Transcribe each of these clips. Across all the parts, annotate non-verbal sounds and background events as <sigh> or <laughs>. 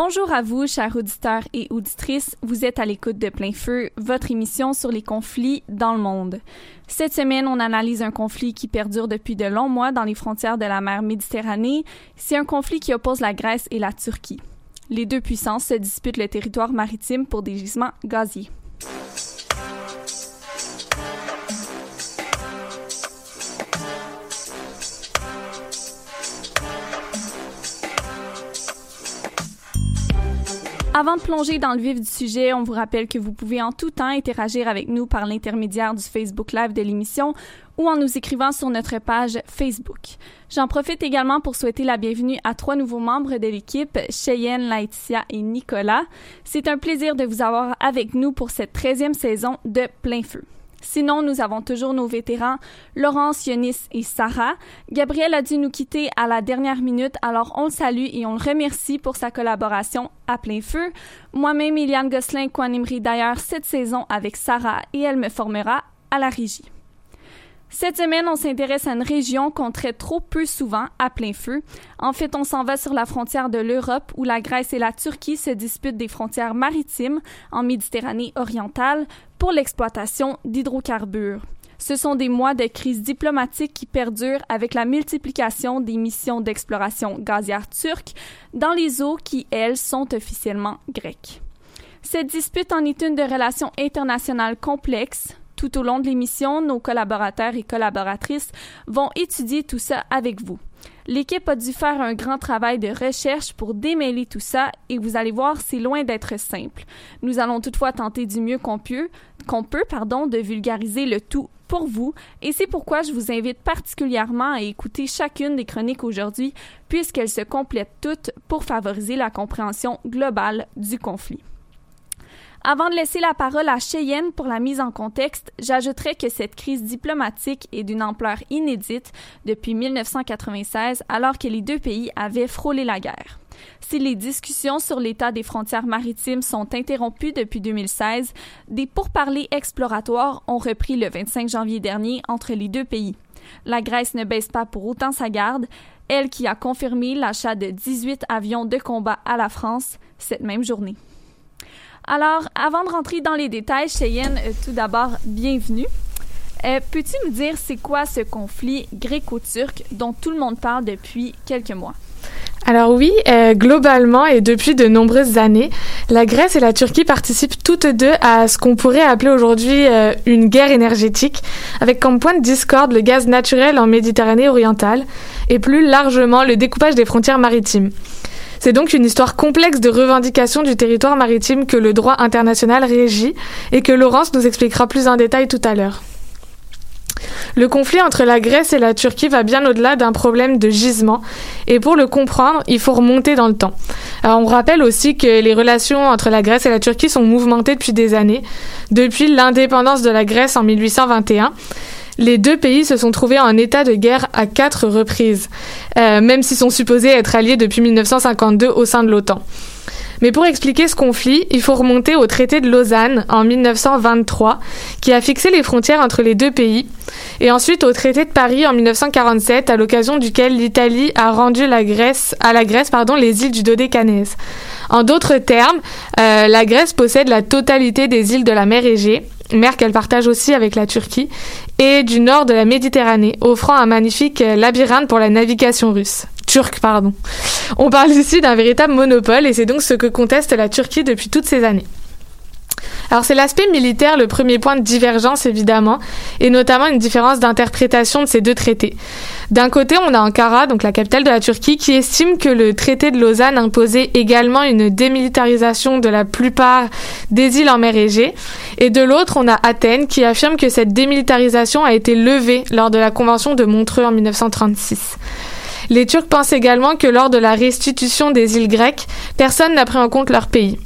Bonjour à vous, chers auditeurs et auditrices. Vous êtes à l'écoute de Plein Feu, votre émission sur les conflits dans le monde. Cette semaine, on analyse un conflit qui perdure depuis de longs mois dans les frontières de la mer Méditerranée. C'est un conflit qui oppose la Grèce et la Turquie. Les deux puissances se disputent le territoire maritime pour des gisements gaziers. Avant de plonger dans le vif du sujet, on vous rappelle que vous pouvez en tout temps interagir avec nous par l'intermédiaire du Facebook Live de l'émission ou en nous écrivant sur notre page Facebook. J'en profite également pour souhaiter la bienvenue à trois nouveaux membres de l'équipe, Cheyenne, Laetitia et Nicolas. C'est un plaisir de vous avoir avec nous pour cette 13e saison de Plein Feu. Sinon, nous avons toujours nos vétérans Laurence, Yonis et Sarah. Gabriel a dû nous quitter à la dernière minute, alors on le salue et on le remercie pour sa collaboration à plein feu. Moi-même, Eliane Gosselin co-animerai d'ailleurs cette saison avec Sarah et elle me formera à la régie. Cette semaine, on s'intéresse à une région qu'on traite trop peu souvent à plein feu. En fait, on s'en va sur la frontière de l'Europe où la Grèce et la Turquie se disputent des frontières maritimes en Méditerranée orientale pour l'exploitation d'hydrocarbures. Ce sont des mois de crise diplomatique qui perdurent avec la multiplication des missions d'exploration gazière turques dans les eaux qui, elles, sont officiellement grecques. Cette dispute en est une de relations internationales complexes, tout au long de l'émission, nos collaborateurs et collaboratrices vont étudier tout ça avec vous. L'équipe a dû faire un grand travail de recherche pour démêler tout ça et vous allez voir, c'est loin d'être simple. Nous allons toutefois tenter du mieux qu'on peut, qu'on peut pardon, de vulgariser le tout pour vous et c'est pourquoi je vous invite particulièrement à écouter chacune des chroniques aujourd'hui puisqu'elles se complètent toutes pour favoriser la compréhension globale du conflit. Avant de laisser la parole à Cheyenne pour la mise en contexte, j'ajouterai que cette crise diplomatique est d'une ampleur inédite depuis 1996 alors que les deux pays avaient frôlé la guerre. Si les discussions sur l'état des frontières maritimes sont interrompues depuis 2016, des pourparlers exploratoires ont repris le 25 janvier dernier entre les deux pays. La Grèce ne baisse pas pour autant sa garde, elle qui a confirmé l'achat de 18 avions de combat à la France cette même journée. Alors, avant de rentrer dans les détails, Cheyenne, euh, tout d'abord, bienvenue. Euh, Peux-tu nous dire c'est quoi ce conflit gréco-turc dont tout le monde parle depuis quelques mois? Alors oui, euh, globalement et depuis de nombreuses années, la Grèce et la Turquie participent toutes deux à ce qu'on pourrait appeler aujourd'hui une guerre énergétique, avec comme point de discorde le gaz naturel en Méditerranée orientale et plus largement le découpage des frontières maritimes. C'est donc une histoire complexe de revendication du territoire maritime que le droit international régit et que Laurence nous expliquera plus en détail tout à l'heure. Le conflit entre la Grèce et la Turquie va bien au-delà d'un problème de gisement, et pour le comprendre, il faut remonter dans le temps. on rappelle aussi que les relations entre la Grèce et la Turquie sont mouvementées depuis des années, depuis l'indépendance de la Grèce en 1821 les deux pays se sont trouvés en état de guerre à quatre reprises, euh, même s'ils sont supposés être alliés depuis 1952 au sein de l'OTAN. Mais pour expliquer ce conflit, il faut remonter au traité de Lausanne en 1923, qui a fixé les frontières entre les deux pays, et ensuite au traité de Paris en 1947, à l'occasion duquel l'Italie a rendu la Grèce, à la Grèce pardon, les îles du Dodécanèse. En d'autres termes, euh, la Grèce possède la totalité des îles de la mer Égée, mer qu'elle partage aussi avec la Turquie, et du nord de la Méditerranée, offrant un magnifique labyrinthe pour la navigation russe turc, pardon. On parle ici d'un véritable monopole et c'est donc ce que conteste la Turquie depuis toutes ces années. Alors c'est l'aspect militaire le premier point de divergence évidemment, et notamment une différence d'interprétation de ces deux traités. D'un côté, on a Ankara, donc la capitale de la Turquie, qui estime que le traité de Lausanne imposait également une démilitarisation de la plupart des îles en mer Égée, et de l'autre, on a Athènes qui affirme que cette démilitarisation a été levée lors de la convention de Montreux en 1936. Les Turcs pensent également que lors de la restitution des îles grecques, personne n'a pris en compte leur pays.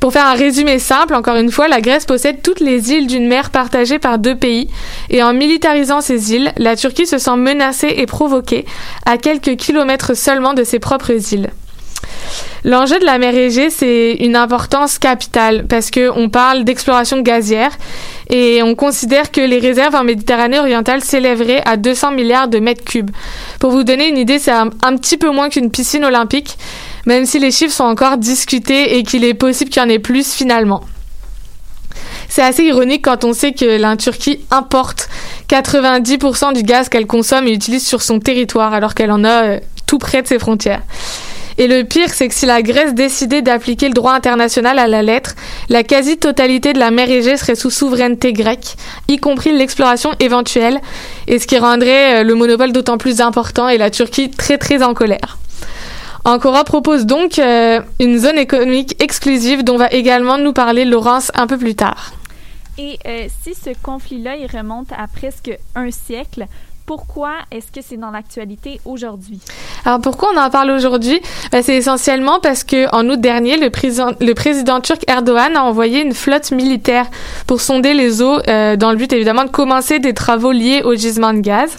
Pour faire un résumé simple, encore une fois, la Grèce possède toutes les îles d'une mer partagée par deux pays, et en militarisant ces îles, la Turquie se sent menacée et provoquée à quelques kilomètres seulement de ses propres îles. L'enjeu de la mer Égée, c'est une importance capitale parce qu'on parle d'exploration gazière et on considère que les réserves en Méditerranée orientale s'élèveraient à 200 milliards de mètres cubes. Pour vous donner une idée, c'est un, petit peu moins qu'une piscine olympique, même si les chiffres sont encore discutés et qu'il est possible qu'il y en ait plus finalement. C'est assez ironique quand on sait que la Turquie importe 90% du gaz qu'elle consomme et utilise sur son territoire alors qu'elle en a euh, tout près de ses frontières. Et le pire, c'est que si la Grèce décidait d'appliquer le droit international à la lettre, la quasi-totalité de la mer Égée serait sous souveraineté grecque, y compris l'exploration éventuelle, et ce qui rendrait euh, le monopole d'autant plus important et la Turquie très très en colère. Ankara propose donc euh, une zone économique exclusive dont va également nous parler Laurence un peu plus tard. Et euh, si ce conflit-là il remonte à presque un siècle, pourquoi est-ce que c'est dans l'actualité aujourd'hui? Alors pourquoi on en parle aujourd'hui? Ben, c'est essentiellement parce que en août dernier, le président, turc Erdogan a envoyé une flotte militaire pour sonder les eaux euh, dans le but évidemment de commencer des travaux liés au gisement de gaz.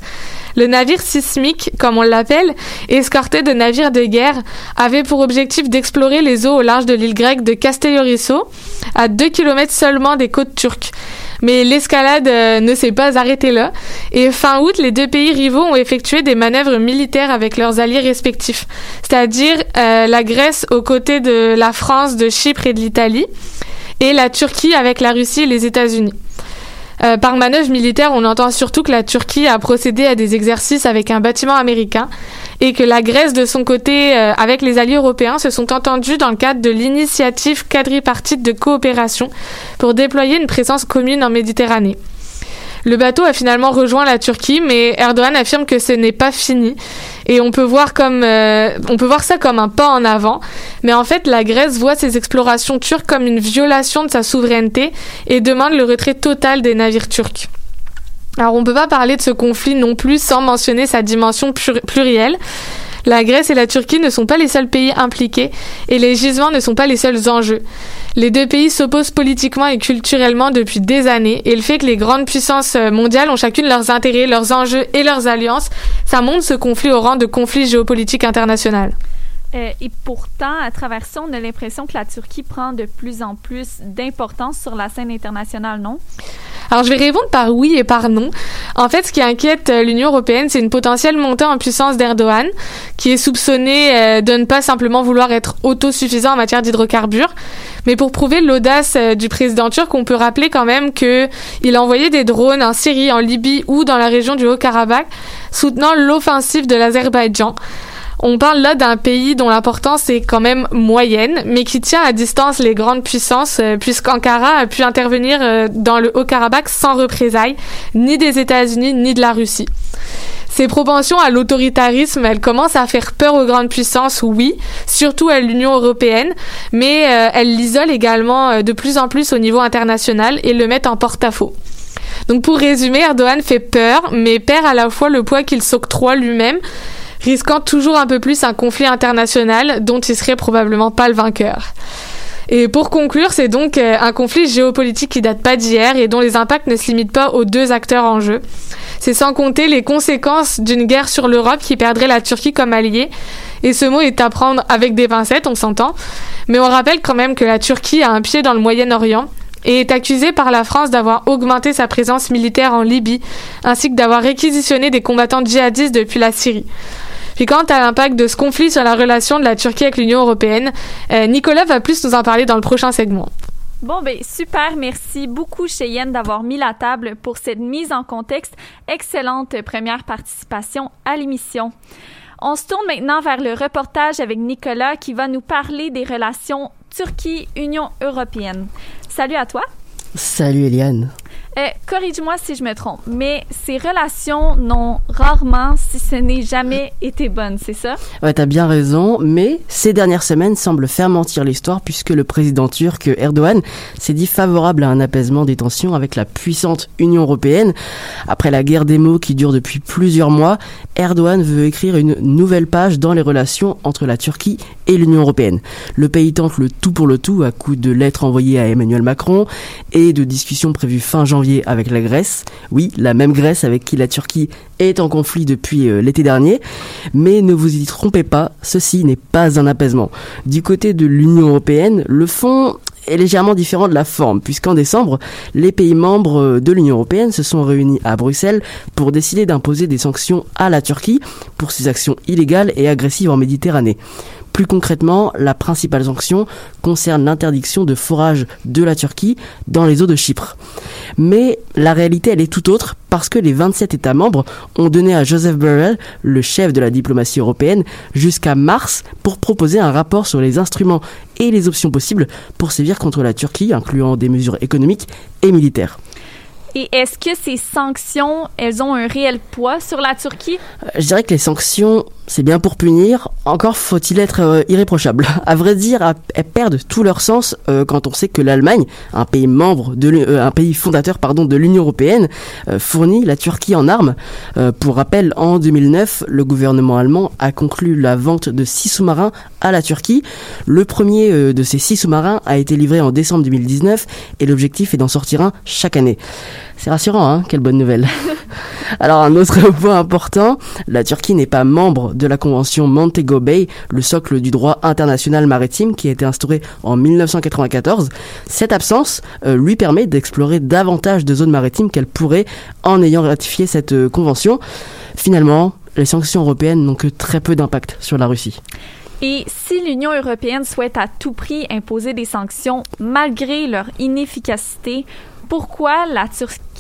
Le navire sismique, comme on l'appelle, escorté de navires de guerre, avait pour objectif d'explorer les eaux au large de l'île grecque de Castellorisso, à 2 km seulement des côtes turques. Mais l'escalade euh, ne s'est pas arrêtée là. Et fin août, les deux pays rivaux ont effectué des manœuvres militaires avec leurs alliés respectifs, c'est-à-dire euh, la Grèce aux côtés de la France, de Chypre et de l'Italie, et la Turquie avec la Russie et les États-Unis. Euh, par manœuvre militaire, on entend surtout que la Turquie a procédé à des exercices avec un bâtiment américain et que la Grèce, de son côté, euh, avec les alliés européens, se sont entendus dans le cadre de l'initiative quadripartite de coopération pour déployer une présence commune en Méditerranée. Le bateau a finalement rejoint la Turquie, mais Erdogan affirme que ce n'est pas fini. Et on peut voir comme, euh, on peut voir ça comme un pas en avant. Mais en fait, la Grèce voit ces explorations turques comme une violation de sa souveraineté et demande le retrait total des navires turcs. Alors on peut pas parler de ce conflit non plus sans mentionner sa dimension plurielle. La Grèce et la Turquie ne sont pas les seuls pays impliqués et les gisements ne sont pas les seuls enjeux. Les deux pays s'opposent politiquement et culturellement depuis des années et le fait que les grandes puissances mondiales ont chacune leurs intérêts, leurs enjeux et leurs alliances, ça monte ce conflit au rang de conflit géopolitique international. Euh, et pourtant, à travers ça, on a l'impression que la Turquie prend de plus en plus d'importance sur la scène internationale, non? Alors, je vais répondre par oui et par non. En fait, ce qui inquiète euh, l'Union européenne, c'est une potentielle montée en puissance d'Erdogan, qui est soupçonné euh, de ne pas simplement vouloir être autosuffisant en matière d'hydrocarbures. Mais pour prouver l'audace du président turc, on peut rappeler quand même que il a envoyé des drones en Syrie, en Libye ou dans la région du Haut-Karabakh, soutenant l'offensive de l'Azerbaïdjan. On parle là d'un pays dont l'importance est quand même moyenne, mais qui tient à distance les grandes puissances, euh, puisqu'Ankara a pu intervenir euh, dans le Haut-Karabakh sans représailles, ni des États-Unis, ni de la Russie. Ces propensions à l'autoritarisme, elles commencent à faire peur aux grandes puissances, oui, surtout à l'Union européenne, mais euh, elles l'isolent également de plus en plus au niveau international et le mettent en porte-à-faux. Donc pour résumer, Erdogan fait peur, mais perd à la fois le poids qu'il s'octroie lui-même, risquant toujours un peu plus un conflit international dont il serait probablement pas le vainqueur. Et pour conclure, c'est donc euh, un conflit géopolitique qui date pas d'hier et dont les impacts ne se limitent pas aux deux acteurs en jeu. C'est sans compter les conséquences d'une guerre sur l'Europe qui perdrait la Turquie comme alliée. Et ce mot est à prendre avec des pincettes, on s'entend. Mais on rappelle quand même que la Turquie a un pied dans le Moyen-Orient et est accusée par la France d'avoir augmenté sa présence militaire en Libye, ainsi que d'avoir réquisitionné des combattants djihadistes depuis la Syrie. Puis quant à l'impact de ce conflit sur la relation de la Turquie avec l'Union européenne, euh, Nicolas va plus nous en parler dans le prochain segment. Bon, ben super, merci beaucoup Cheyenne d'avoir mis la table pour cette mise en contexte. Excellente première participation à l'émission. On se tourne maintenant vers le reportage avec Nicolas qui va nous parler des relations Turquie-Union européenne. Salut à toi. Salut Eliane. Euh, Corrige-moi si je me trompe, mais ces relations n'ont rarement, si ce n'est jamais, été bonnes, c'est ça? Ouais, t'as bien raison, mais ces dernières semaines semblent faire mentir l'histoire puisque le président turc Erdogan s'est dit favorable à un apaisement des tensions avec la puissante Union européenne. Après la guerre des mots qui dure depuis plusieurs mois, Erdogan veut écrire une nouvelle page dans les relations entre la Turquie et l'Union européenne. Le pays tente le tout pour le tout à coup de lettres envoyées à Emmanuel Macron et de discussions prévues fin janvier avec la Grèce. Oui, la même Grèce avec qui la Turquie est en conflit depuis euh, l'été dernier. Mais ne vous y trompez pas, ceci n'est pas un apaisement. Du côté de l'Union européenne, le fond est légèrement différent de la forme, puisqu'en décembre, les pays membres euh, de l'Union européenne se sont réunis à Bruxelles pour décider d'imposer des sanctions à la Turquie pour ses actions illégales et agressives en Méditerranée. Plus concrètement, la principale sanction concerne l'interdiction de forage de la Turquie dans les eaux de Chypre. Mais la réalité, elle est tout autre parce que les 27 États membres ont donné à Joseph Borrell, le chef de la diplomatie européenne, jusqu'à mars pour proposer un rapport sur les instruments et les options possibles pour sévir contre la Turquie, incluant des mesures économiques et militaires. Et est-ce que ces sanctions, elles ont un réel poids sur la Turquie? Euh, je dirais que les sanctions c'est bien pour punir. Encore faut-il être euh, irréprochable. <laughs> À vrai dire, elles perdent tout leur sens euh, quand on sait que l'Allemagne, un pays membre euh, un pays fondateur pardon de l'Union européenne, fournit la Turquie en armes. pour rappel, en 2009, le gouvernement allemand a conclu la vente de six sous-marins à la Turquie. Le premier de ces six sous-marins a été livré en décembre 2019 et l'objectif est d'en sortir un chaque année. C'est rassurant, hein Quelle bonne nouvelle. <laughs> Alors un autre <laughs> point important, la Turquie n'est pas membre de la convention Montego Bay, le socle du droit international maritime qui a été instauré en 1994. Cette absence euh, lui permet d'explorer davantage de zones maritimes qu'elle pourrait en ayant ratifié cette euh, convention. Finalement, les sanctions européennes n'ont que très peu d'impact sur la Russie. Et si l'Union européenne souhaite à tout prix imposer des sanctions malgré leur inefficacité, pourquoi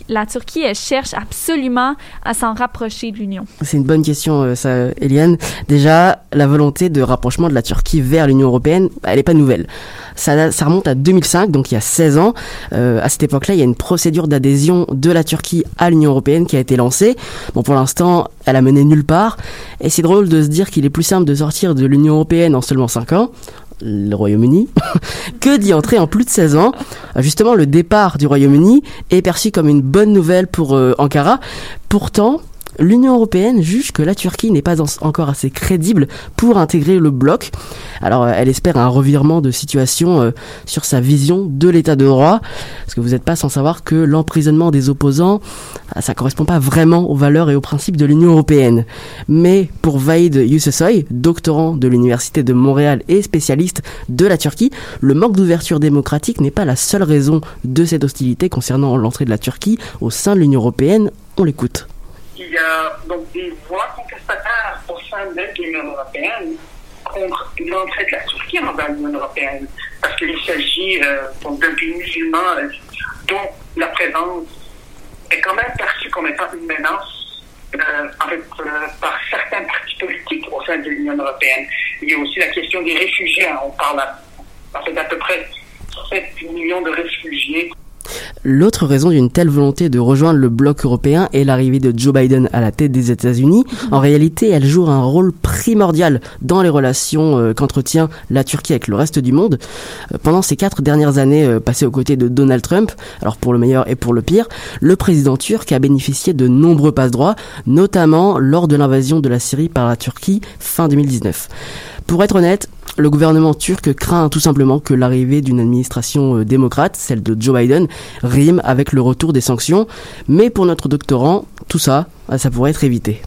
la, Turquie cherche absolument à s'en rapprocher de l'Union? C'est une bonne question, euh, ça, Eliane. Déjà, la volonté de rapprochement de la Turquie vers l'Union européenne, elle n'est pas nouvelle. Ça, ça, remonte à 2005, donc il y a 16 ans. Euh, à cette époque-là, il y a une procédure d'adhésion de la Turquie à l'Union européenne qui a été lancée. Bon, pour l'instant, elle a mené nulle part. Et c'est drôle de se dire qu'il est plus simple de sortir de l'Union européenne en seulement 5 ans le Royaume-Uni, <laughs> que d'y entrer en plus de 16 ans. Justement, le départ du Royaume-Uni est perçu comme une bonne nouvelle pour euh, Ankara. Pourtant, l'Union européenne juge que la Turquie n'est pas encore assez crédible pour intégrer le bloc. Alors elle espère un revirement de situation euh, sur sa vision de l'état de droit, parce que vous n'êtes pas sans savoir que l'emprisonnement des opposants, ah, ça correspond pas vraiment aux valeurs et aux principes de l'Union européenne. Mais pour Vaid Yusesoy, doctorant de l'Université de Montréal et spécialiste de la Turquie, le manque d'ouverture démocratique n'est pas la seule raison de cette hostilité concernant l'entrée de la Turquie au sein de l'Union européenne. On l'écoute il y a donc des voix contestataires au sein de l'Union européenne contre l'entrée de la Turquie dans l'Union européenne, parce qu'il s'agit euh, d'un pays musulman euh, dont la présence est quand même perçue comme étant une menace euh, fait, par certains partis politiques au sein de l'Union européenne. Il y a aussi la question des réfugiés. On parle à, peu près 7 millions de réfugiés L'autre raison d'une telle volonté de rejoindre le bloc européen est l'arrivée de Joe Biden à la tête des États-Unis. En réalité, elle joue un rôle primordial dans les relations euh, qu'entretient la Turquie avec le reste du monde. Euh, pendant ces quatre dernières années euh, passées aux côtés de Donald Trump, alors pour le meilleur et pour le pire, le président turc a bénéficié de nombreux passe-droits, notamment lors de l'invasion de la Syrie par la Turquie fin 2019. Pour être honnête, le gouvernement turc craint tout simplement que l'arrivée d'une administration euh, démocrate, celle de Joe Biden, rime avec le retour des sanctions. Mais pour notre doctorant, tout ça, euh, ça pourrait être évité.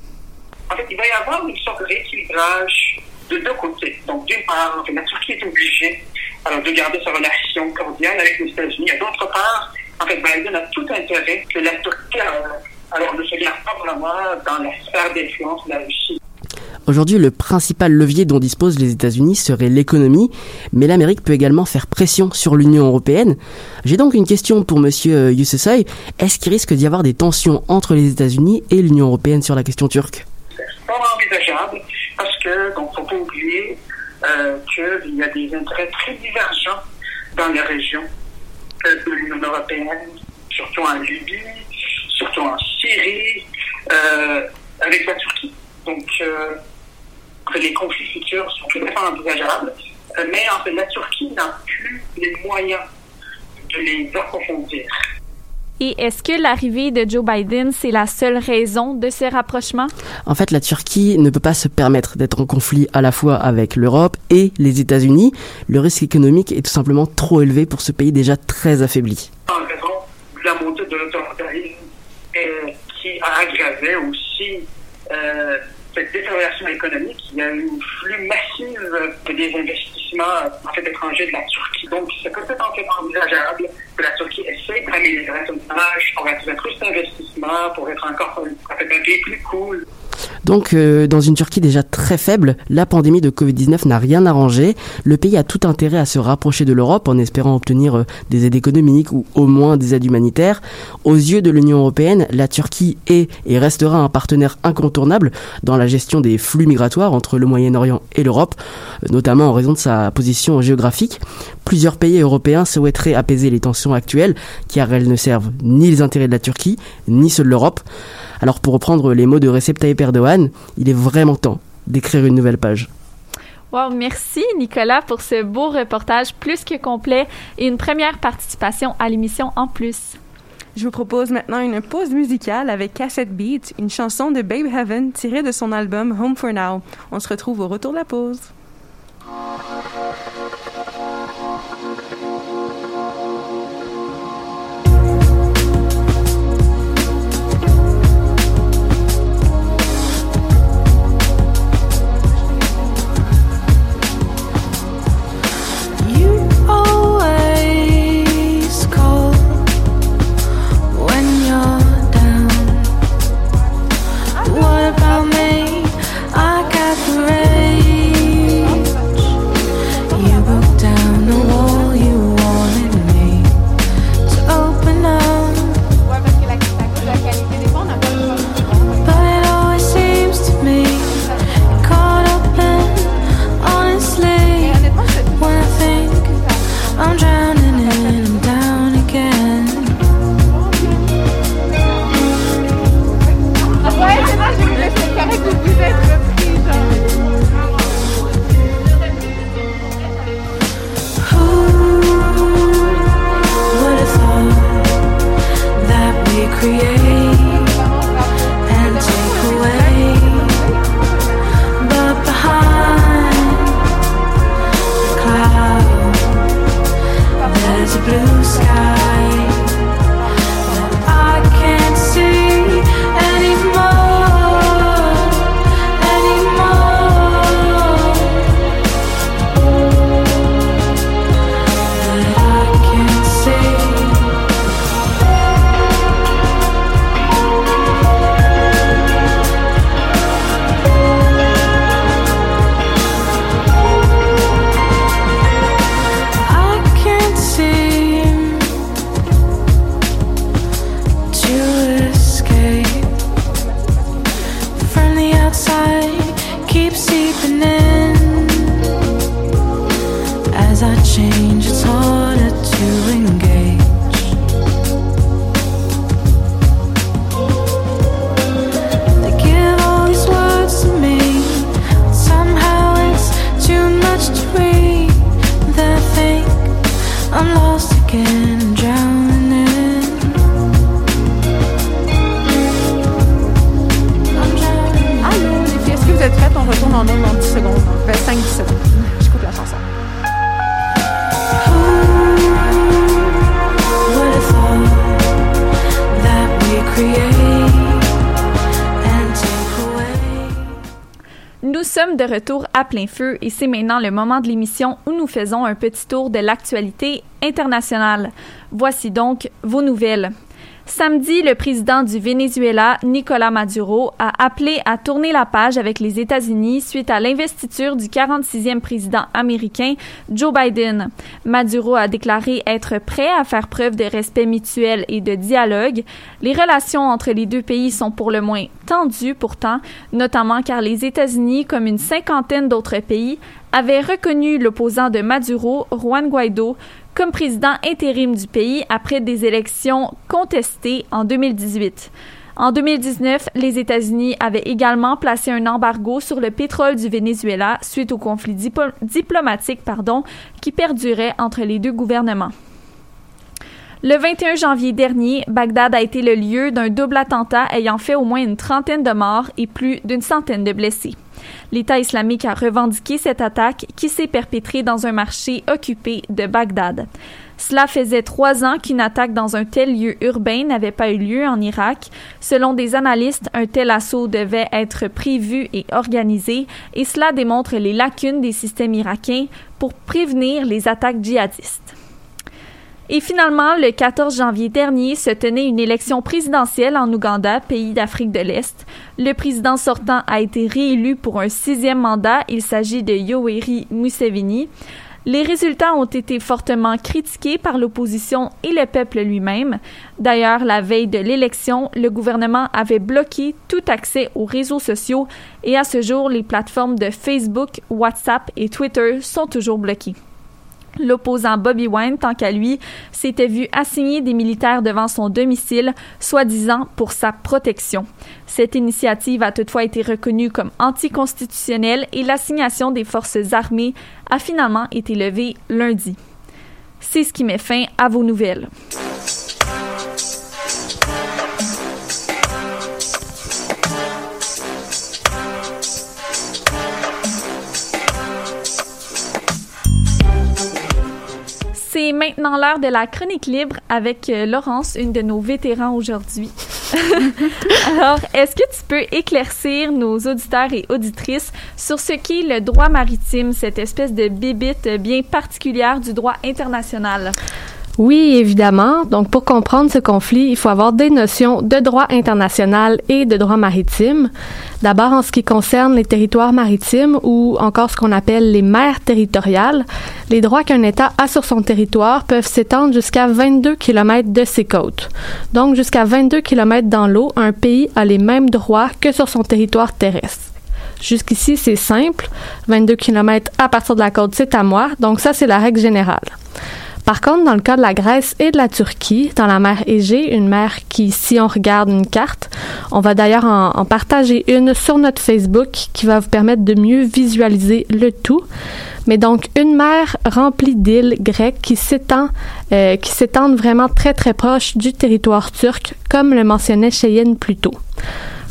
En fait, il va y avoir une sorte de rééquilibrage de deux côtés. Donc, d'une part, en fait, la Turquie est obligée alors, de garder sa relation cordiale avec les États-Unis. Et d'autre part, en fait, Biden a tout intérêt que la Turquie euh, alors, ne se garde pas vraiment dans la sphère d'influence de la Russie. Aujourd'hui, le principal levier dont disposent les États-Unis serait l'économie, mais l'Amérique peut également faire pression sur l'Union européenne. J'ai donc une question pour Monsieur Youssesoy. Est-ce qu'il risque d'y avoir des tensions entre les États-Unis et l'Union européenne sur la question turque? C'est pas envisageable parce que, donc, faut pas oublier euh, qu'il y a des intérêts très divergents dans les régions euh, de l'Union européenne, surtout en Libye, surtout en Syrie, euh, avec la Turquie. Donc, euh, que les conflits futurs sont tout à fait envisageables, euh, mais en fait, la Turquie n'a plus les moyens de les approfondir. Et est-ce que l'arrivée de Joe Biden, c'est la seule raison de ces rapprochements? En fait, la Turquie ne peut pas se permettre d'être en conflit à la fois avec l'Europe et les États-Unis. Le risque économique est tout simplement trop élevé pour ce pays déjà très affaibli. En raison de la montée de l'autoritarisme euh, qui a aggravé aussi euh, cette détérioration économique, il y a eu un flux massif des investissements en fait, étrangers de la Turquie. Donc, c'est peut-être en fait envisageable que la Turquie essaie d'améliorer son image pour attirer plus d'investissements, pour être encore un pays plus cool. Donc, euh, dans une Turquie déjà très faible, la pandémie de Covid-19 n'a rien arrangé. Le pays a tout intérêt à se rapprocher de l'Europe en espérant obtenir euh, des aides économiques ou au moins des aides humanitaires. Aux yeux de l'Union européenne, la Turquie est et restera un partenaire incontournable dans la gestion des flux migratoires entre le Moyen-Orient et l'Europe, euh, notamment en raison de sa position géographique. Plusieurs pays européens souhaiteraient apaiser les tensions actuelles, car elles ne servent ni les intérêts de la Turquie, ni ceux de l'Europe. Alors pour reprendre les mots de Recep Tayyip Erdogan, il est vraiment temps d'écrire une nouvelle page. Wow, merci Nicolas pour ce beau reportage plus que complet et une première participation à l'émission en plus. Je vous propose maintenant une pause musicale avec Cassette Beat, une chanson de Babe Heaven tirée de son album Home for Now. On se retrouve au retour de la pause. De retour à plein feu et c'est maintenant le moment de l'émission où nous faisons un petit tour de l'actualité internationale. Voici donc vos nouvelles. Samedi, le président du Venezuela, Nicolas Maduro, a appelé à tourner la page avec les États-Unis suite à l'investiture du 46e président américain, Joe Biden. Maduro a déclaré être prêt à faire preuve de respect mutuel et de dialogue. Les relations entre les deux pays sont pour le moins tendues pourtant, notamment car les États-Unis, comme une cinquantaine d'autres pays, avaient reconnu l'opposant de Maduro, Juan Guaido, comme président intérim du pays après des élections contestées en 2018. En 2019, les États-Unis avaient également placé un embargo sur le pétrole du Venezuela suite au conflit diplomatique pardon, qui perdurait entre les deux gouvernements. Le 21 janvier dernier, Bagdad a été le lieu d'un double attentat ayant fait au moins une trentaine de morts et plus d'une centaine de blessés. L'État islamique a revendiqué cette attaque qui s'est perpétrée dans un marché occupé de Bagdad. Cela faisait trois ans qu'une attaque dans un tel lieu urbain n'avait pas eu lieu en Irak. Selon des analystes, un tel assaut devait être prévu et organisé, et cela démontre les lacunes des systèmes irakiens pour prévenir les attaques djihadistes. Et finalement, le 14 janvier dernier se tenait une élection présidentielle en Ouganda, pays d'Afrique de l'Est. Le président sortant a été réélu pour un sixième mandat. Il s'agit de Yoweri Museveni. Les résultats ont été fortement critiqués par l'opposition et le peuple lui-même. D'ailleurs, la veille de l'élection, le gouvernement avait bloqué tout accès aux réseaux sociaux et à ce jour, les plateformes de Facebook, WhatsApp et Twitter sont toujours bloquées. L'opposant Bobby Wine, tant qu'à lui, s'était vu assigner des militaires devant son domicile, soi-disant pour sa protection. Cette initiative a toutefois été reconnue comme anticonstitutionnelle et l'assignation des forces armées a finalement été levée lundi. C'est ce qui met fin à vos nouvelles. C'est maintenant l'heure de la chronique libre avec euh, Laurence, une de nos vétérans aujourd'hui. <laughs> Alors, est-ce que tu peux éclaircir nos auditeurs et auditrices sur ce qu'est le droit maritime, cette espèce de bébite bien particulière du droit international? Oui, évidemment. Donc, pour comprendre ce conflit, il faut avoir des notions de droit international et de droit maritime. D'abord, en ce qui concerne les territoires maritimes ou encore ce qu'on appelle les mers territoriales, les droits qu'un État a sur son territoire peuvent s'étendre jusqu'à 22 km de ses côtes. Donc, jusqu'à 22 km dans l'eau, un pays a les mêmes droits que sur son territoire terrestre. Jusqu'ici, c'est simple. 22 km à partir de la côte, c'est à moi. Donc, ça, c'est la règle générale. Par contre, dans le cas de la Grèce et de la Turquie, dans la mer Égée, une mer qui, si on regarde une carte, on va d'ailleurs en, partager une sur notre Facebook qui va vous permettre de mieux visualiser le tout. Mais donc une mer remplie d'îles grecques qui euh, qui s'étendent vraiment très très proche du territoire turc, comme le mentionnait Cheyenne plus tôt.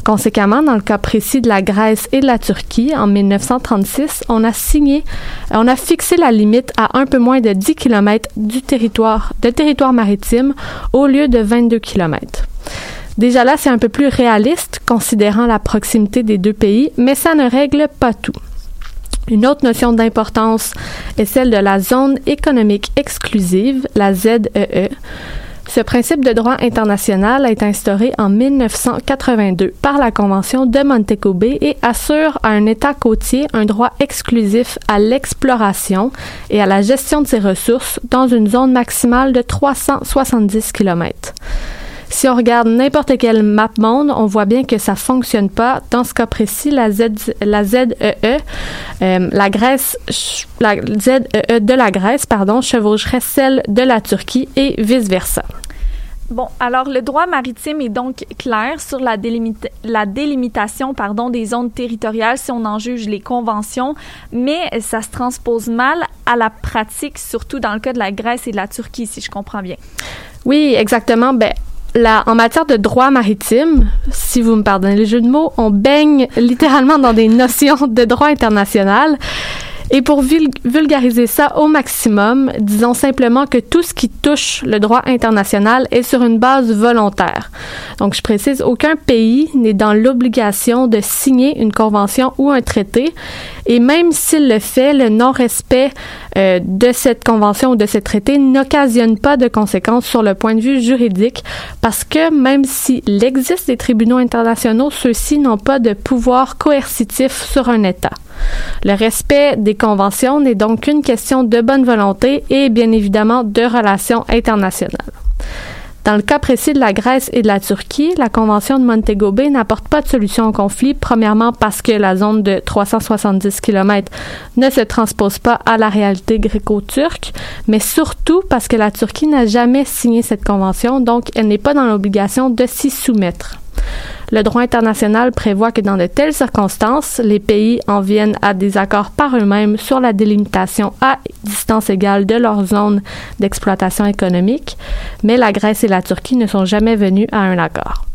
Conséquemment, dans le cas précis de la Grèce et de la Turquie, en 1936, on a signé, on a fixé la limite à un peu moins de 10 km du territoire, de territoire maritime au lieu de 22 km. Déjà là, c'est un peu plus réaliste considérant la proximité des deux pays, mais ça ne règle pas tout. Une autre notion d'importance est celle de la zone économique exclusive, la ZEE. Ce principe de droit international a été instauré en 1982 par la Convention de Montego Bay et assure à un État côtier un droit exclusif à l'exploration et à la gestion de ses ressources dans une zone maximale de 370 km. Si on regarde n'importe quel map monde, on voit bien que ça fonctionne pas. Dans ce cas précis, la Z, la ZEE, euh, la Grèce, la ZEE de la Grèce, pardon, chevaucherait celle de la Turquie et vice versa. Bon, alors le droit maritime est donc clair sur la, la délimitation pardon, des zones territoriales si on en juge les conventions, mais ça se transpose mal à la pratique, surtout dans le cas de la Grèce et de la Turquie, si je comprends bien. Oui, exactement. Ben, en matière de droit maritime, si vous me pardonnez les jeux de mots, on baigne littéralement dans des <laughs> notions de droit international. Et pour vulgariser ça au maximum, disons simplement que tout ce qui touche le droit international est sur une base volontaire. Donc, je précise, aucun pays n'est dans l'obligation de signer une convention ou un traité. Et même s'il le fait, le non-respect euh, de cette convention ou de ce traité n'occasionne pas de conséquences sur le point de vue juridique parce que même s'il existe des tribunaux internationaux, ceux-ci n'ont pas de pouvoir coercitif sur un État. Le respect des conventions n'est donc qu'une question de bonne volonté et bien évidemment de relations internationales. Dans le cas précis de la Grèce et de la Turquie, la Convention de Montego Bay n'apporte pas de solution au conflit, premièrement parce que la zone de 370 km ne se transpose pas à la réalité gréco-turque, mais surtout parce que la Turquie n'a jamais signé cette convention, donc elle n'est pas dans l'obligation de s'y soumettre. Le droit international prévoit que dans de telles circonstances, les pays en viennent à des accords par eux-mêmes sur la délimitation à distance égale de leur zone d'exploitation économique, mais la Grèce et la Turquie ne sont jamais venus à un accord.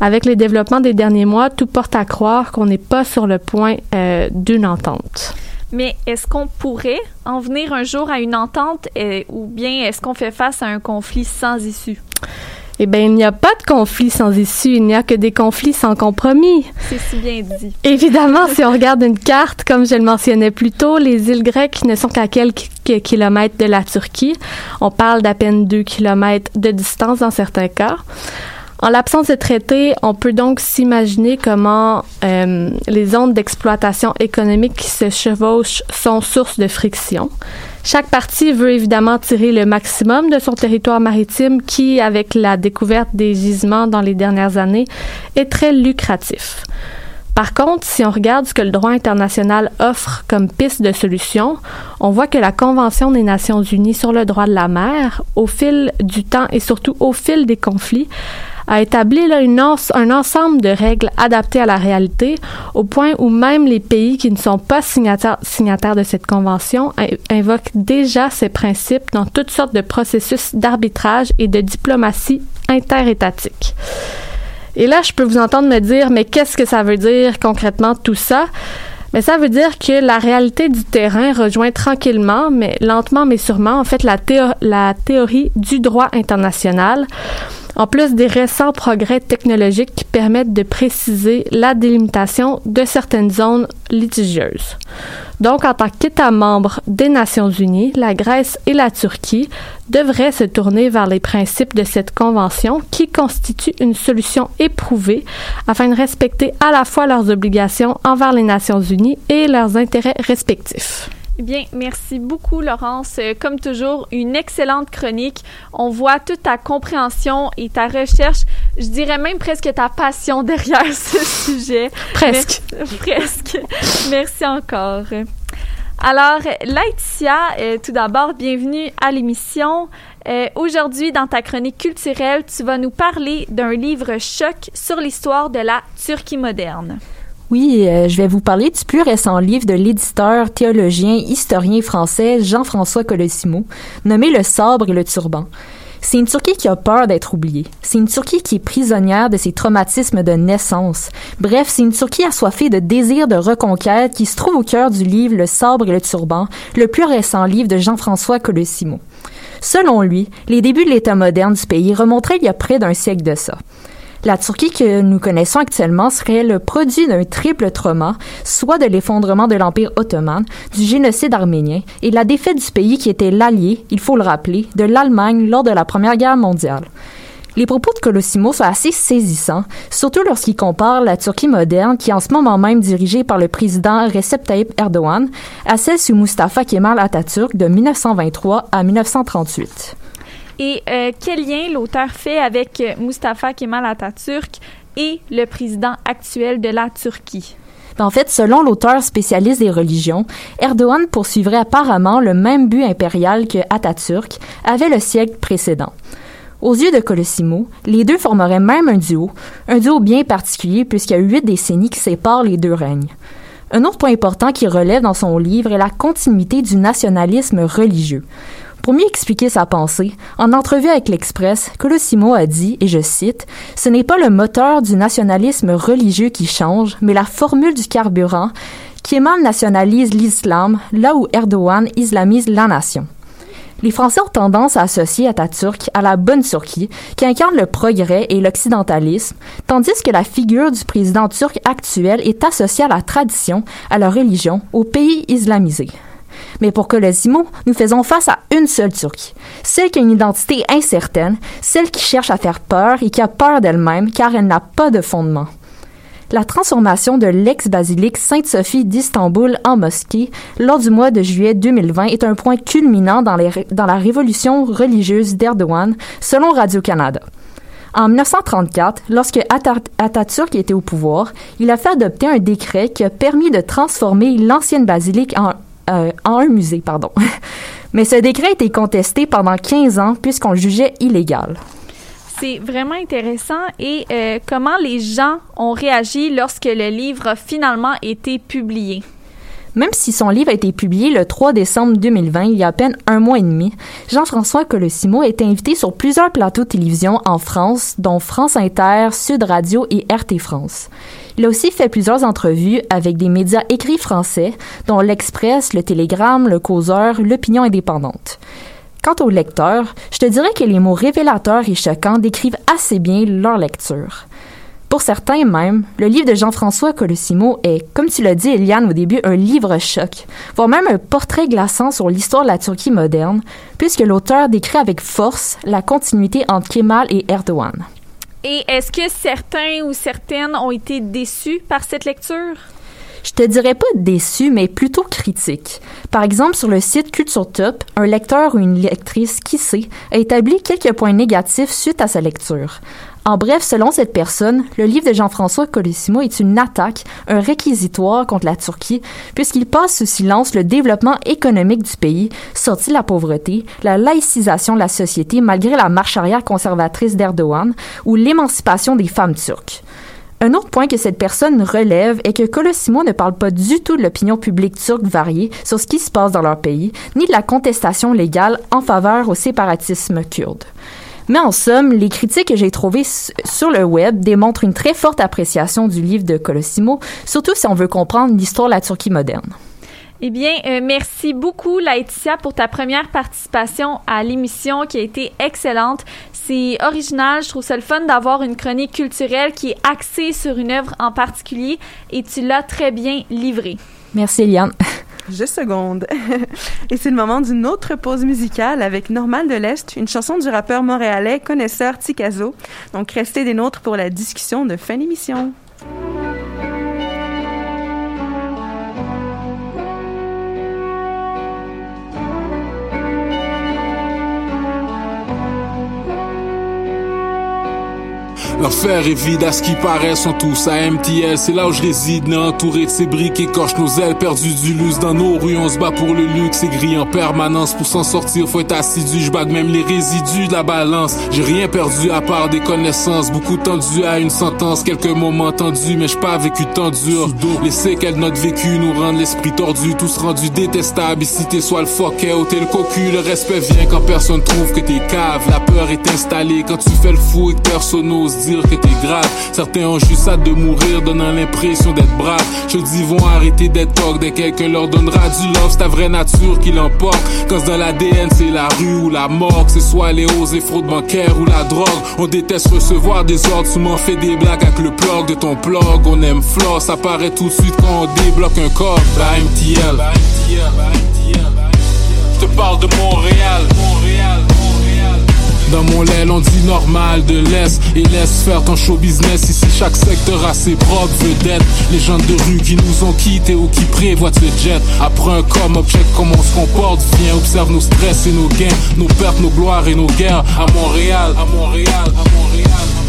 Avec les développements des derniers mois, tout porte à croire qu'on n'est pas sur le point euh, d'une entente. Mais est-ce qu'on pourrait en venir un jour à une entente ou bien est-ce qu'on fait face à un conflit sans issue? Eh bien, il n'y a pas de conflit sans issue, il n'y a que des conflits sans compromis. C'est si bien dit. Évidemment, <laughs> si on regarde une carte, comme je le mentionnais plus tôt, les îles grecques ne sont qu'à quelques kilomètres de la Turquie. On parle d'à peine deux kilomètres de distance dans certains cas. En l'absence de traité, on peut donc s'imaginer comment euh, les zones d'exploitation économique qui se chevauchent sont source de friction. Chaque partie veut évidemment tirer le maximum de son territoire maritime qui, avec la découverte des gisements dans les dernières années, est très lucratif. Par contre, si on regarde ce que le droit international offre comme piste de solution, on voit que la Convention des Nations Unies sur le droit de la mer, au fil du temps et surtout au fil des conflits, a établi là, un ensemble de règles adaptées à la réalité, au point où même les pays qui ne sont pas signataires, de cette convention invoquent déjà ces principes dans toutes sortes de processus d'arbitrage et de diplomatie interétatique. Et là, je peux vous entendre me dire, mais qu'est-ce que ça veut dire concrètement tout ça? Mais ça veut dire que la réalité du terrain rejoint tranquillement, mais lentement mais sûrement, en fait, la théorie du droit international en plus des récents progrès technologiques qui permettent de préciser la délimitation de certaines zones litigieuses. Donc, en tant qu'État membre des Nations Unies, la Grèce et la Turquie devraient se tourner vers les principes de cette convention qui constitue une solution éprouvée afin de respecter à la fois leurs obligations envers les Nations Unies et leurs intérêts respectifs. Eh bien, merci beaucoup, Laurence. Euh, comme toujours, une excellente chronique. On voit toute ta compréhension et ta recherche, je dirais même presque ta passion <laughs> derrière ce sujet. Presque. <laughs> presque. Merci encore. Alors, Laetitia, euh, tout d'abord, bienvenue à l'émission. Euh, aujourd'hui, dans ta chronique culturelle, tu vas nous parler d'un livre choc sur l'histoire de la Turquie moderne. Oui, euh, je vais vous parler du plus récent livre de l'éditeur, théologien, historien français Jean-François Colossimo, nommé Le sabre et le turban. C'est une Turquie qui a peur d'être oubliée. C'est une Turquie qui est prisonnière de ses traumatismes de naissance. Bref, c'est une Turquie assoiffée de désir de reconquête qui se trouve au cœur du livre Le sabre et le turban, le plus récent livre de Jean-François Colossimo. Selon lui, les débuts de l'État moderne du pays remonteraient il y a près d'un siècle de ça. La Turquie que nous connaissons actuellement serait le produit d'un triple trauma, soit de l'effondrement de l'Empire ottoman, du génocide arménien et de la défaite du pays qui était l'allié, il faut le rappeler, de l'Allemagne lors de la Première Guerre mondiale. Les propos de Colosimo sont assez saisissants, surtout lorsqu'il compare la Turquie moderne, qui est en ce moment même dirigée par le président Recep Tayyip Erdogan, à celle sous Mustafa Kemal Atatürk de 1923 à 1938. Et euh, quel lien l'auteur fait avec euh, Mustafa Kemal Atatürk et le président actuel de la Turquie? Ben, en fait, selon l'auteur spécialiste des religions, Erdogan poursuivrait apparemment le même but impérial que Atatürk avait le siècle précédent. Aux yeux de Colosimo, les deux formeraient même un duo, un duo bien particulier puisqu'il y a huit décennies qui séparent les deux règnes. Un autre point important qui relève dans son livre est la continuité du nationalisme religieux. Pour mieux expliquer sa pensée, en entrevue avec l'Express, Colosimo a dit, et je cite, Ce n'est pas le moteur du nationalisme religieux qui change, mais la formule du carburant Kemal nationalise l'islam là où Erdogan islamise la nation. Les Français ont tendance à associer Atatürk à la bonne Turquie, qui incarne le progrès et l'occidentalisme, tandis que la figure du président turc actuel est associée à la tradition, à la religion, au pays islamisé. Mais pour Colosimo, nous faisons face à une seule Turquie, celle qui a une identité incertaine, celle qui cherche à faire peur et qui a peur d'elle-même car elle n'a pas de fondement. La transformation de l'ex-basilique Sainte-Sophie d'Istanbul en mosquée lors du mois de juillet 2020 est un point culminant dans, dans la révolution religieuse d'Erdogan, selon Radio-Canada. En 1934, lorsque Atatürk était au pouvoir, il a fait adopter un décret qui a permis de transformer l'ancienne basilique en, euh, en un musée. Pardon. <laughs> Mais ce décret a été contesté pendant 15 ans puisqu'on le jugeait illégal. C'est vraiment intéressant. Et euh, comment les gens ont réagi lorsque le livre a finalement été publié? Même si son livre a été publié le 3 décembre 2020, il y a à peine un mois et demi, Jean-François Colosimo a été invité sur plusieurs plateaux de télévision en France, dont France Inter, Sud Radio et RT France. Il a aussi fait plusieurs entrevues avec des médias écrits français, dont l'Express, le Télégramme, le Causeur, l'Opinion indépendante. Quant au lecteur, je te dirais que les mots révélateurs et choquants décrivent assez bien leur lecture. Pour certains même, le livre de Jean-François Colosimo est, comme tu l'as dit Eliane au début, un livre choc, voire même un portrait glaçant sur l'histoire de la Turquie moderne, puisque l'auteur décrit avec force la continuité entre Kemal et Erdogan. Et est-ce que certains ou certaines ont été déçus par cette lecture? je te dirais pas déçu, mais plutôt critique. Par exemple, sur le site Culture Top, un lecteur ou une lectrice, qui sait, a établi quelques points négatifs suite à sa lecture. En bref, selon cette personne, le livre de Jean-François Colissimo est une attaque, un réquisitoire contre la Turquie, puisqu'il passe sous silence le développement économique du pays, sorti de la pauvreté, la laïcisation de la société malgré la marche arrière conservatrice d'Erdogan, ou l'émancipation des femmes turques. Un autre point que cette personne relève est que Colosimo ne parle pas du tout de l'opinion publique turque variée sur ce qui se passe dans leur pays, ni de la contestation légale en faveur au séparatisme kurde. Mais en somme, les critiques que j'ai trouvées sur le web démontrent une très forte appréciation du livre de Colosimo, surtout si on veut comprendre l'histoire de la Turquie moderne. Eh bien, euh, merci beaucoup, Laetitia, pour ta première participation à l'émission qui a été excellente. C'est original, je trouve ça le fun d'avoir une chronique culturelle qui est axée sur une œuvre en particulier et tu l'as très bien livrée. Merci, Eliane. <laughs> Je seconde. <laughs> Et c'est le moment d'une autre pause musicale avec Normal de l'Est, une chanson du rappeur montréalais connaisseur Tikazo. Donc, restez des nôtres pour la discussion de fin d'émission. L'enfer est vide à ce qui paraît, sont tous à MTL. C'est là où je réside, né entouré de ces briques écorche nos ailes, perdues du luxe dans nos rues. On se bat pour le luxe et gris en permanence. Pour s'en sortir, faut être assidu. Je bague même les résidus de la balance. J'ai rien perdu à part des connaissances. Beaucoup tendu à une sentence, quelques moments tendus, mais j'ai pas vécu tant dur. Les séquelles de notre vécu nous rendent l'esprit tordu, tous rendus détestables. Ici t'es soit le fuck ou t'es le cocu. Le respect vient quand personne trouve que t'es cave. La peur est installée quand tu fais le fou et que personne n'ose que t'es grave. Certains ont juste hâte de mourir, donnant l'impression d'être brave. Je dis, vont arrêter d'être talk dès quelqu'un leur donnera du love. C'est ta vraie nature qui l'emporte. Quand c'est dans l'ADN, c'est la rue ou la mort. Que ce soit les hausses, les fraudes bancaires ou la drogue. On déteste recevoir des ordres. Tu m'en fais des blagues avec le plug de ton plug. On aime floss, ça paraît tout de suite quand on débloque un corps. Bah MTL. Je te parle de. Montréal. Dans mon l'aile, on dit normal de laisse et laisse faire ton show business. Ici, chaque secteur a ses propres vedettes. Les gens de rue qui nous ont quittés ou qui prévoient ce jet. Après un com, object comment on se comporte. Viens, observe nos stress et nos gains, nos pertes, nos gloires et nos guerres. À Montréal, à Montréal, à Montréal.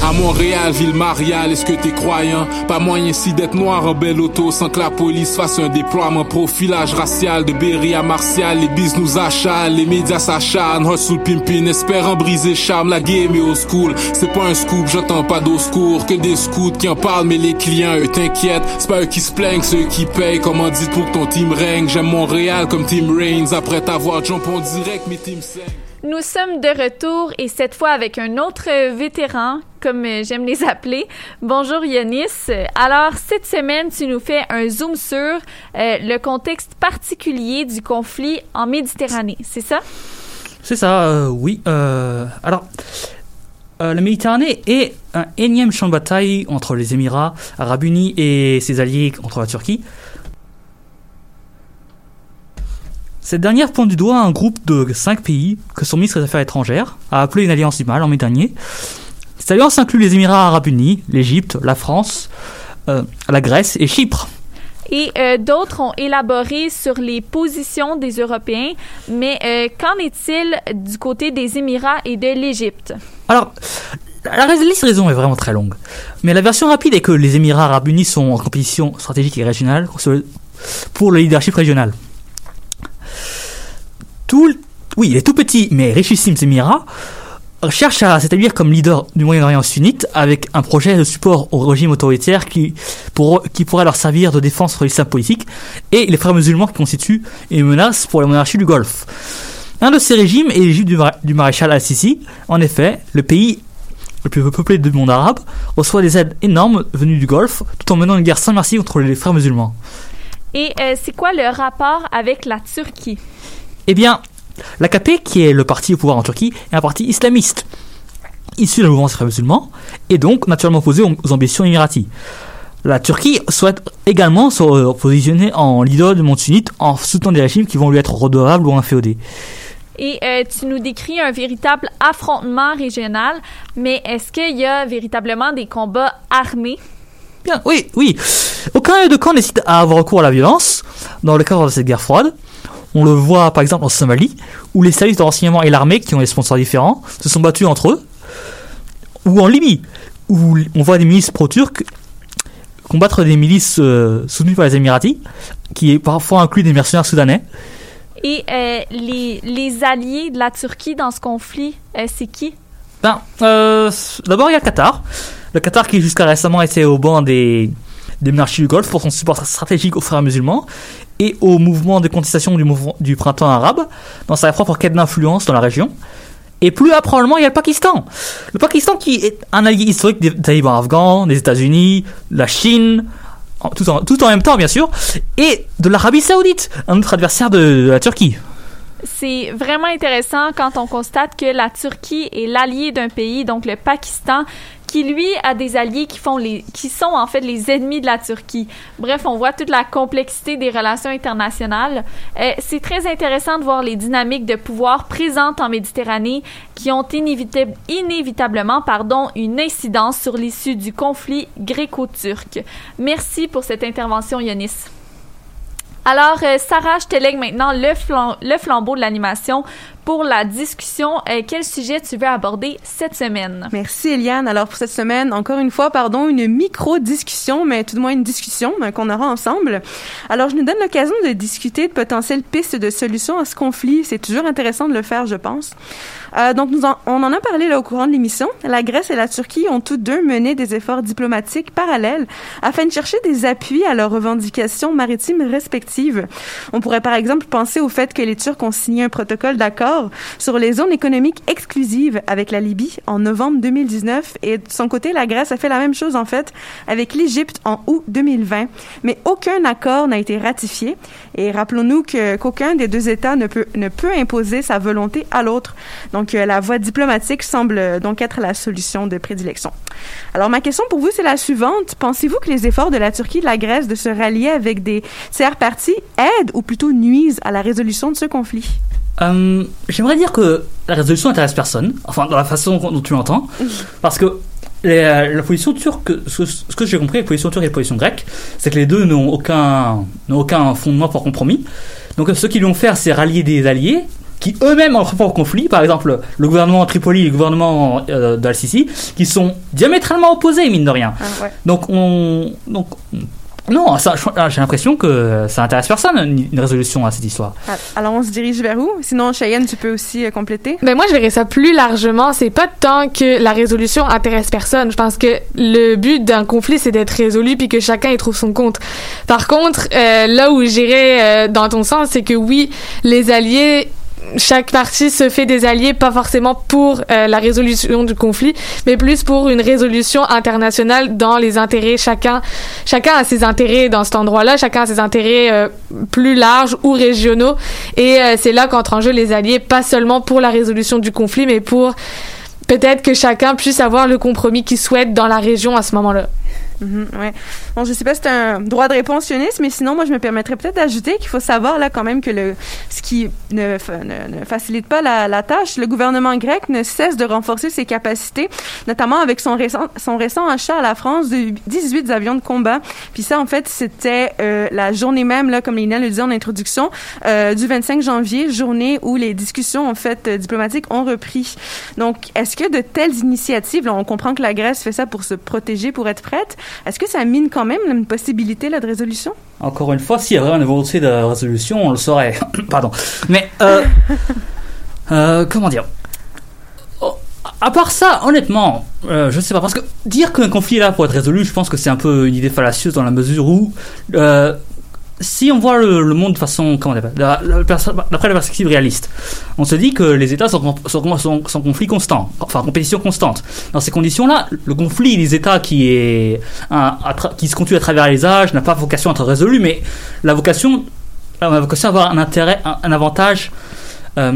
À Montréal, ville mariale, est-ce que t'es croyant? Pas moyen si d'être noir en belle auto sans que la police fasse un déploiement profilage racial de Berry à Martial. Les bis nous achalent, les médias s'acharnent, hustle pimpin, espérant briser charme, la game est au school. C'est pas un scoop, j'entends pas d'au secours, que des scouts qui en parlent, mais les clients, eux t'inquiètent. C'est pas eux qui se plaignent, c'est eux qui payent. Comment dit pour que ton team règne? J'aime Montréal comme Team Reigns, après t'avoir jump en direct, mes teams saignent. Nous sommes de retour et cette fois avec un autre vétéran comme euh, j'aime les appeler. Bonjour Yanis. Alors, cette semaine, tu nous fais un zoom sur euh, le contexte particulier du conflit en Méditerranée, c'est ça? C'est ça, euh, oui. Alors, la Méditerranée est un énième champ de bataille entre les Émirats arabes unis et ses alliés contre la Turquie. Cette dernière pointe du doigt un groupe de cinq pays que son ministre des Affaires étrangères a appelé une alliance du en mai dernier. Cette alliance inclut les Émirats arabes unis, l'Égypte, la France, euh, la Grèce et Chypre. Et euh, d'autres ont élaboré sur les positions des Européens, mais euh, qu'en est-il du côté des Émirats et de l'Égypte? Alors, la liste raison est vraiment très longue. Mais la version rapide est que les Émirats arabes unis sont en compétition stratégique et régionale pour le leadership régional. Tout, oui, les tout petits mais richissimes Émirats cherchent à s'établir comme leader du Moyen-Orient sunnite avec un projet de support au régime autoritaire qui, pour, qui pourrait leur servir de défense contre l'islam politique et les frères musulmans qui constituent une menace pour la monarchie du Golfe. Un de ces régimes est l'Égypte du, mar- du maréchal Al-Sisi. En effet, le pays le plus peuplé du monde arabe reçoit des aides énormes venues du Golfe tout en menant une guerre sans merci contre les frères musulmans. Et euh, c'est quoi le rapport avec la Turquie? Eh bien, l'AKP, qui est le parti au pouvoir en Turquie, est un parti islamiste, issu de la mouvance musulmans, et donc naturellement opposé aux, ambitions émiraties. La Turquie souhaite également se positionner en leader du monde sunnite en soutenant des régimes qui vont lui être redevables ou inféodés. Et euh, tu nous décris un véritable affrontement régional, mais est-ce qu'il y a véritablement des combats armés? Bien, oui, oui. Aucun des deux camps décide à avoir recours à la violence dans le cadre de cette guerre froide. On le voit par exemple en Somalie, où les services de renseignement et l'armée, qui ont des sponsors différents, se sont battus entre eux. Ou en Libye, où on voit des milices pro-turques combattre des milices euh, soutenues par les Émiratis, qui parfois incluent des mercenaires soudanais. Et euh, les, les alliés de la Turquie dans ce conflit, euh, c'est qui? Ben, d'abord il y a le Qatar. Le Qatar qui jusqu'à récemment était au banc des, des monarchies du Golfe pour son support stratégique aux frères musulmans et au mouvement de contestation du, mouvement, du printemps arabe dans sa propre quête d'influence dans la région. Et plus probablement, il y a le Pakistan. Le Pakistan qui est un allié historique des talibans afghans, des États-Unis, la Chine, tout en, tout en même temps, bien sûr, et de l'Arabie Saoudite, un autre adversaire de, de la Turquie. C'est vraiment intéressant quand on constate que la Turquie est l'allié d'un pays, donc le Pakistan, qui lui a des alliés qui font les, qui sont en fait les ennemis de la Turquie. Bref, on voit toute la complexité des relations internationales. Euh, c'est très intéressant de voir les dynamiques de pouvoir présentes en Méditerranée qui ont inévita- inévitablement, pardon, une incidence sur l'issue du conflit gréco-turc. Merci pour cette intervention, Yonis. Alors, euh, Sarah, je te lègue maintenant le, flam- le flambeau de l'animation pour la discussion. Euh, quel sujet tu veux aborder cette semaine? Merci Eliane. Alors pour cette semaine, encore une fois, pardon, une micro-discussion, mais tout de moins une discussion euh, qu'on aura ensemble. Alors je nous donne l'occasion de discuter de potentielles pistes de solutions à ce conflit. C'est toujours intéressant de le faire, je pense. Euh, donc nous on en a parlé là au courant de l'émission. La Grèce et la Turquie ont toutes deux mené des efforts diplomatiques parallèles afin de chercher des appuis à leurs revendications maritimes respectives. On pourrait par exemple penser au fait que les Turcs ont signé un protocole d'accord sur les zones économiques exclusives avec la Libye en novembre 2019 et de son côté la Grèce a fait la même chose en fait avec l'Égypte en août 2020. Mais aucun accord n'a été ratifié et rappelons-nous qu'aucun des deux États ne peut ne peut imposer sa volonté à l'autre. Donc euh, la voie diplomatique semble euh, donc être la solution de prédilection. Alors ma question pour vous c'est la suivante. Pensez-vous que les efforts de la Turquie et de la Grèce de se rallier avec des tiers parties aident ou plutôt nuisent à la résolution de ce conflit? Euh, J'aimerais dire que la résolution intéresse personne, enfin dans la façon dont tu l'entends, <laughs> parce que les- la position turque, ce, ce que j'ai compris, la position turque et la position grecque, c'est que les deux n'ont aucun, aucun fondement pour compromis. Donc ce qu'ils vont faire, c'est rallier des alliés qui eux-mêment ont leur propre conflit, par exemple le gouvernement Tripoli et le gouvernement euh, d'Al-Sisi, qui sont diamétralement opposés, mine de rien. Ah, ouais. Donc on, donc non, ça, j'ai l'impression que ça intéresse personne une, une résolution à cette histoire. Ah, Alors on se dirige vers où? Sinon Cheyenne, tu peux aussi euh, compléter. Ben moi, je verrais ça plus largement. C'est pas tant que la résolution intéresse personne. Je pense que le but d'un conflit, c'est d'être résolu puis que chacun y trouve son compte. Par contre, euh, là où j'irais euh, dans ton sens, c'est que oui, les alliés chaque partie se fait des alliés, pas forcément pour euh, la résolution du conflit, mais plus pour une résolution internationale dans les intérêts. Chacun, chacun a ses intérêts dans cet endroit-là, chacun a ses intérêts euh, plus larges ou régionaux. Et euh, c'est là qu'entrent en jeu les alliés, pas seulement pour la résolution du conflit, mais pour peut-être que chacun puisse avoir le compromis qu'il souhaite dans la région à ce moment-là. Mhm, ouais. Bon, je sais pas si c'est un droit de réponse sioniste, mais sinon, moi, je me permettrais peut-être d'ajouter qu'il faut savoir là quand même que le ce qui ne, ne, ne facilite pas la, la tâche, le gouvernement grec ne cesse de renforcer ses capacités, notamment avec son récent son récent achat à la France de 18 avions de combat. Puis ça, en fait, c'était euh, la journée même là, comme Lina le disait en introduction, euh, du 25 janvier, journée où les discussions en fait euh, diplomatiques ont repris. Donc, est-ce que de telles initiatives, là, on comprend que la Grèce fait ça pour se protéger, pour être prête. Est-ce que ça mine quand même une possibilité là, de résolution? Encore une fois, s'il y a vraiment une volonté de résolution, on le saurait. <coughs> Pardon. Mais, euh, <laughs> euh, comment dire? Oh, À part ça, honnêtement, euh, je sais pas. Parce que dire qu'un conflit est là pour être résolu, je pense que c'est un peu une idée fallacieuse dans la mesure où, euh, si on voit le, le monde de façon, comment on appelle, la- la perso- d'après la perspective réaliste, on se dit que les États sont, sont, sont, sont en conflit constant, enfin en compétition constante. Dans ces conditions-là, le conflit des États qui est un- à tra- qui se continue à travers les âges n'a pas vocation à être résolu, mais la vocation, la vocation à avoir un intérêt, un, un avantage, euh,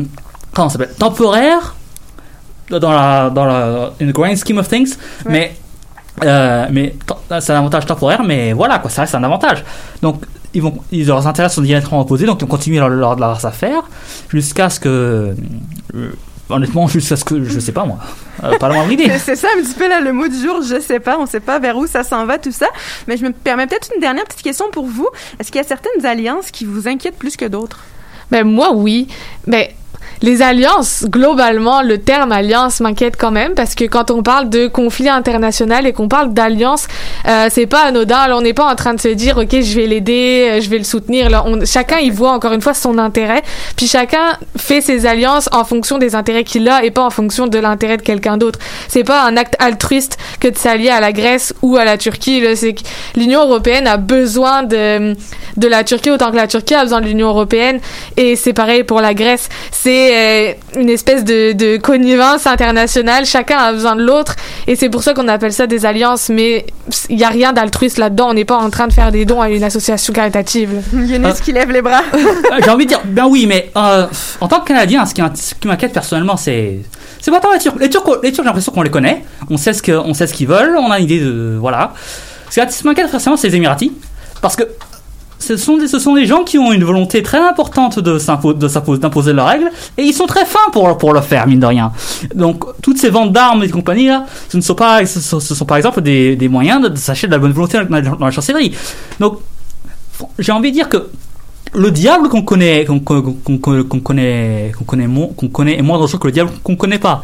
comment ça s'appelle, temporaire dans la dans la in the grand scheme of things, mais euh, mais t- c'est un avantage temporaire, mais voilà quoi, ça reste un avantage. Donc ils vont, ils, leurs intérêts sont diamétralement opposés, donc ils vont continuer leur, leur- leurs affaires jusqu'à ce que, euh, honnêtement, jusqu'à ce que, je sais pas moi, euh, pas la moindre idée. C'est- <laughs> C'est ça un petit peu là, le mot du jour, je sais pas, on sait pas vers où ça s'en va tout ça. Mais je me permets peut-être une dernière petite question pour vous. Est-ce qu'il y a certaines alliances qui vous inquiètent plus que d'autres? Ben moi oui. Ben les alliances, globalement, le terme alliance m'inquiète quand même parce que quand on parle de conflit international et qu'on parle d'alliance, euh, c'est pas anodin. Là, on n'est pas en train de se dire, ok, je vais l'aider, euh, je vais le soutenir. Là, on, chacun y voit encore une fois son intérêt, puis chacun fait ses alliances en fonction des intérêts qu'il a et pas en fonction de l'intérêt de quelqu'un d'autre. C'est pas un acte altruiste que de s'allier à la Grèce ou à la Turquie. l'Union européenne a besoin de de la Turquie autant que la Turquie a besoin de l'Union européenne et c'est pareil pour la Grèce. C'est euh, une espèce de, de connivence internationale. Chacun a besoin de l'autre et c'est pour ça qu'on appelle ça des alliances. Mais il y a rien d'altruiste là-dedans. On n'est pas en train de faire des dons à une association caritative. <laughs> Younes Ah. qui lève les bras. Euh, J'ai envie de dire, ben oui, mais euh, en tant que Canadien, ce qui, ce qui m'inquiète personnellement, c'est c'est pas tant les Turcs. Les Turcs, les Turcs j'ai l'impression qu'on les connaît, on sait ce que, on sait ce qu'ils veulent, on a une idée de voilà. Ce qui m'inquiète personnellement, c'est les Émiratis, parce que ce sont, des, ce sont des gens qui ont une volonté très importante de d'imposer leurs règles, et ils sont très fins pour, pour le faire, mine de rien. Donc, toutes ces ventes d'armes et compagnie là, ce ne sont pas, ce sont, par exemple des, des moyens de, s'acheter de la bonne volonté dans, la- dans la chancellerie. Donc, j'ai envie de dire que le diable qu'on connaît, qu'on qu'on- qu'on- connaît, qu'on connaît, qu'on connaît est moins dangereux que le diable qu'on connaît pas.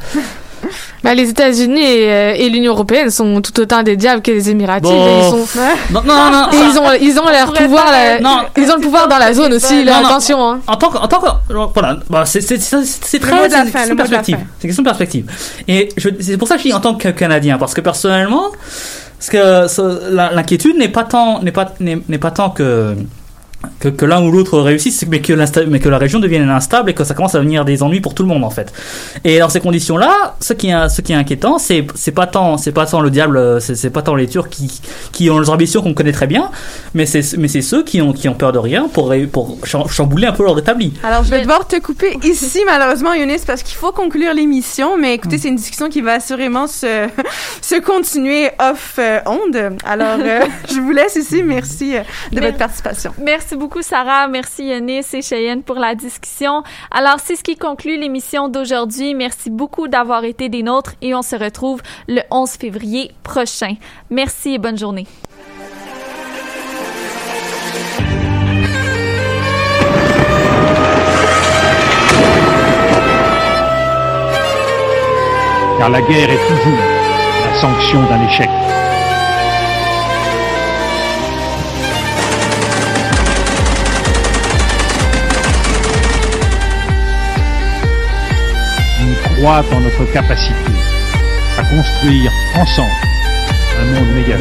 Bah, les États-Unis et, euh, et l'Union européenne sont tout autant des diables que les Émiratis. Bon. Ils sont... Non, non, non. Et ils ont, ils ont leur pourrait pouvoir, pas- là- Non. ils ont le pouvoir dans la zone aussi. Là, attention. Hein. En tant que, en tant que, voilà, bah, c'est, très, la c'est une question de la perspective. C'est une question de perspective. Et je, c'est pour ça que je dis en tant que Canadien, parce que personnellement, parce que la- l'inquiétude n'est pas tant, n'est pas, n'est, n'est pas tant que, que, que l'un ou l'autre réussisse, mais que, l'insta- mais que la région devienne instable et que ça commence à venir des ennuis pour tout le monde en fait. Et dans ces conditions-là, ce qui est, ce qui est inquiétant, c'est, c'est pas tant, c'est pas tant le diable, c'est, c'est pas tant les Turcs qui, qui ont leurs ambitions qu'on connaît très bien, mais c'est, mais c'est ceux qui ont, qui ont peur de rien pour, ré- pour cham- chambouler un peu leur établi. Alors, je vais devoir te couper <laughs> ici, malheureusement, Younes, parce qu'il faut conclure l'émission. Mais écoutez, c'est une discussion qui va assurément se, <laughs> se continuer off euh, onde. Alors, euh, <laughs> je vous laisse ici. Merci euh, de votre participation. Merci beaucoup, Sarah. Merci, Yanis et Cheyenne pour la discussion. Alors, c'est ce qui conclut l'émission d'aujourd'hui. Merci beaucoup d'avoir été des nôtres et on se retrouve le 11 février prochain. Merci et bonne journée. car la guerre est toujours la sanction d'un échec. Croit en notre capacité à construire ensemble un monde méga.